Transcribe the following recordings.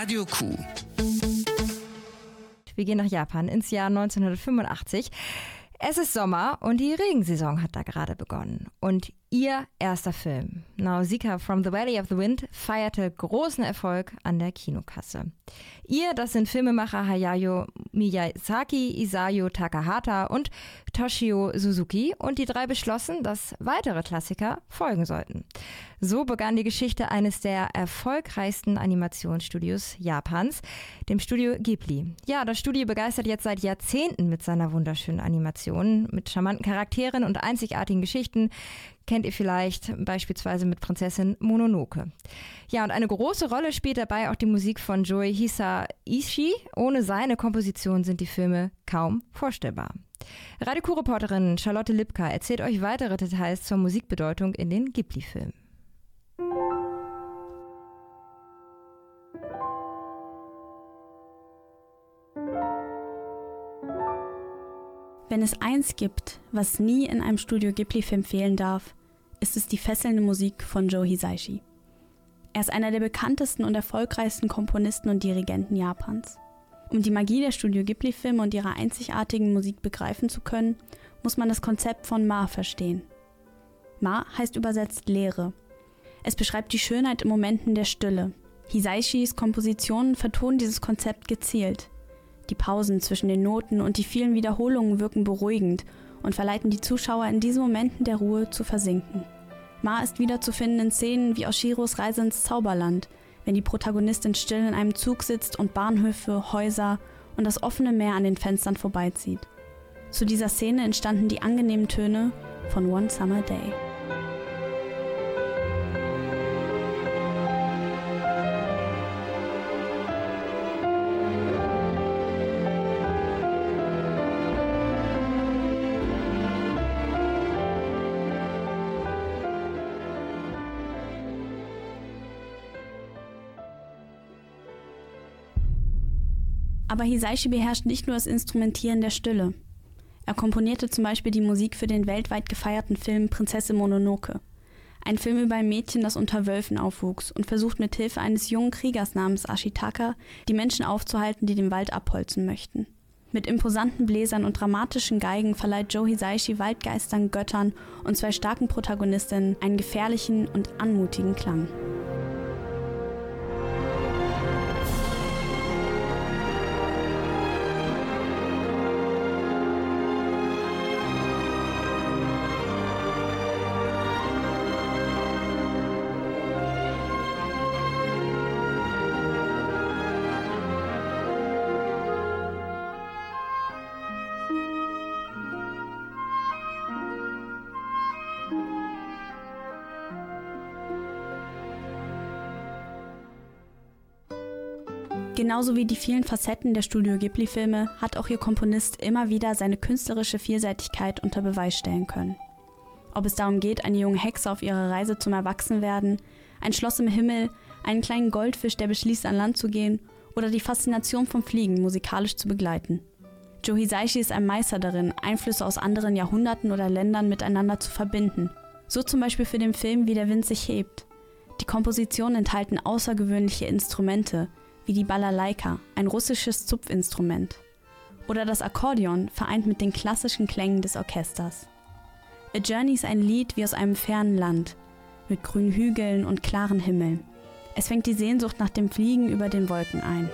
Radio Q. Wir gehen nach Japan ins Jahr 1985. Es ist Sommer und die Regensaison hat da gerade begonnen. Und ihr erster Film, Nausicaa from the Valley of the Wind, feierte großen Erfolg an der Kinokasse. Ihr, das sind Filmemacher Hayao Miyazaki, Isayo Takahata und Toshio Suzuki und die drei beschlossen, dass weitere Klassiker folgen sollten. So begann die Geschichte eines der erfolgreichsten Animationsstudios Japans, dem Studio Ghibli. Ja, das Studio begeistert jetzt seit Jahrzehnten mit seiner wunderschönen Animation, mit charmanten Charakteren und einzigartigen Geschichten, kennt ihr vielleicht beispielsweise mit Prinzessin Mononoke. Ja, und eine große Rolle spielt dabei auch die Musik von Joe Hisaishi. Ohne seine Komposition sind die Filme kaum vorstellbar. Radio reporterin Charlotte Lipka erzählt euch weitere Details zur Musikbedeutung in den Ghibli-Filmen. Wenn es eins gibt, was nie in einem Studio Ghibli-Film fehlen darf, ist es die fesselnde Musik von Joe Hisaishi. Er ist einer der bekanntesten und erfolgreichsten Komponisten und Dirigenten Japans. Um die Magie der Studio Ghibli-Filme und ihrer einzigartigen Musik begreifen zu können, muss man das Konzept von Ma verstehen. Ma heißt übersetzt Leere. Es beschreibt die Schönheit in Momenten der Stille. Hisaishis Kompositionen vertonen dieses Konzept gezielt. Die Pausen zwischen den Noten und die vielen Wiederholungen wirken beruhigend und verleiten die Zuschauer in diesen Momenten der Ruhe zu versinken. Ma ist wiederzufinden in Szenen wie aus Shiros Reise ins Zauberland, wenn die Protagonistin still in einem Zug sitzt und Bahnhöfe, Häuser und das offene Meer an den Fenstern vorbeizieht. Zu dieser Szene entstanden die angenehmen Töne von One Summer Day. Aber Hisaishi beherrscht nicht nur das Instrumentieren der Stille. Er komponierte zum Beispiel die Musik für den weltweit gefeierten Film Prinzessin Mononoke. Ein Film über ein Mädchen, das unter Wölfen aufwuchs und versucht mit Hilfe eines jungen Kriegers namens Ashitaka die Menschen aufzuhalten, die den Wald abholzen möchten. Mit imposanten Bläsern und dramatischen Geigen verleiht Joe Hisaishi Waldgeistern, Göttern und zwei starken Protagonistinnen einen gefährlichen und anmutigen Klang. Genauso wie die vielen Facetten der Studio Ghibli-Filme hat auch ihr Komponist immer wieder seine künstlerische Vielseitigkeit unter Beweis stellen können. Ob es darum geht, eine junge Hexe auf ihrer Reise zum Erwachsenwerden, ein Schloss im Himmel, einen kleinen Goldfisch, der beschließt, an Land zu gehen, oder die Faszination vom Fliegen musikalisch zu begleiten. Joe Hisaishi ist ein Meister darin, Einflüsse aus anderen Jahrhunderten oder Ländern miteinander zu verbinden. So zum Beispiel für den Film Wie der Wind sich hebt. Die Kompositionen enthalten außergewöhnliche Instrumente, wie die Balalaika, ein russisches Zupfinstrument. Oder das Akkordeon vereint mit den klassischen Klängen des Orchesters. A Journey ist ein Lied wie aus einem fernen Land, mit grünen Hügeln und klaren Himmeln. Es fängt die Sehnsucht nach dem Fliegen über den Wolken ein.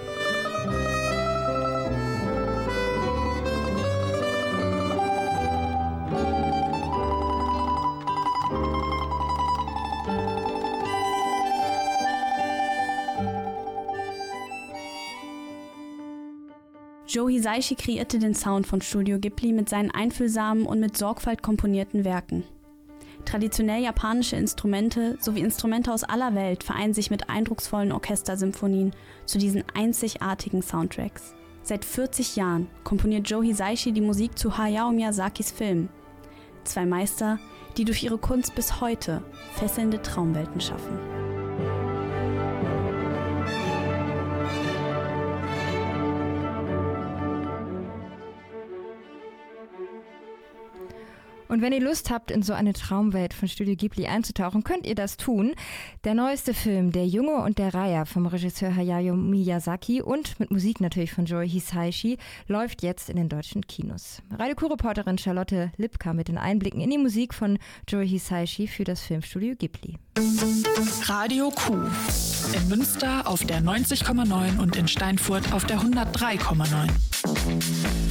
Joe Hisaishi kreierte den Sound von Studio Ghibli mit seinen einfühlsamen und mit Sorgfalt komponierten Werken. Traditionell japanische Instrumente sowie Instrumente aus aller Welt vereinen sich mit eindrucksvollen Orchestersymphonien zu diesen einzigartigen Soundtracks. Seit 40 Jahren komponiert Joe Hisaishi die Musik zu Hayao Miyazakis Filmen. Zwei Meister, die durch ihre Kunst bis heute fesselnde Traumwelten schaffen. Und wenn ihr Lust habt, in so eine Traumwelt von Studio Ghibli einzutauchen, könnt ihr das tun. Der neueste Film, Der Junge und der Reiher vom Regisseur Hayao Miyazaki und mit Musik natürlich von Joe Hisaishi, läuft jetzt in den deutschen Kinos. Radio Q-Reporterin Charlotte Lipka mit den Einblicken in die Musik von Joe Hisaishi für das Filmstudio Ghibli. Radio Q. In Münster auf der 90,9 und in Steinfurt auf der 103,9.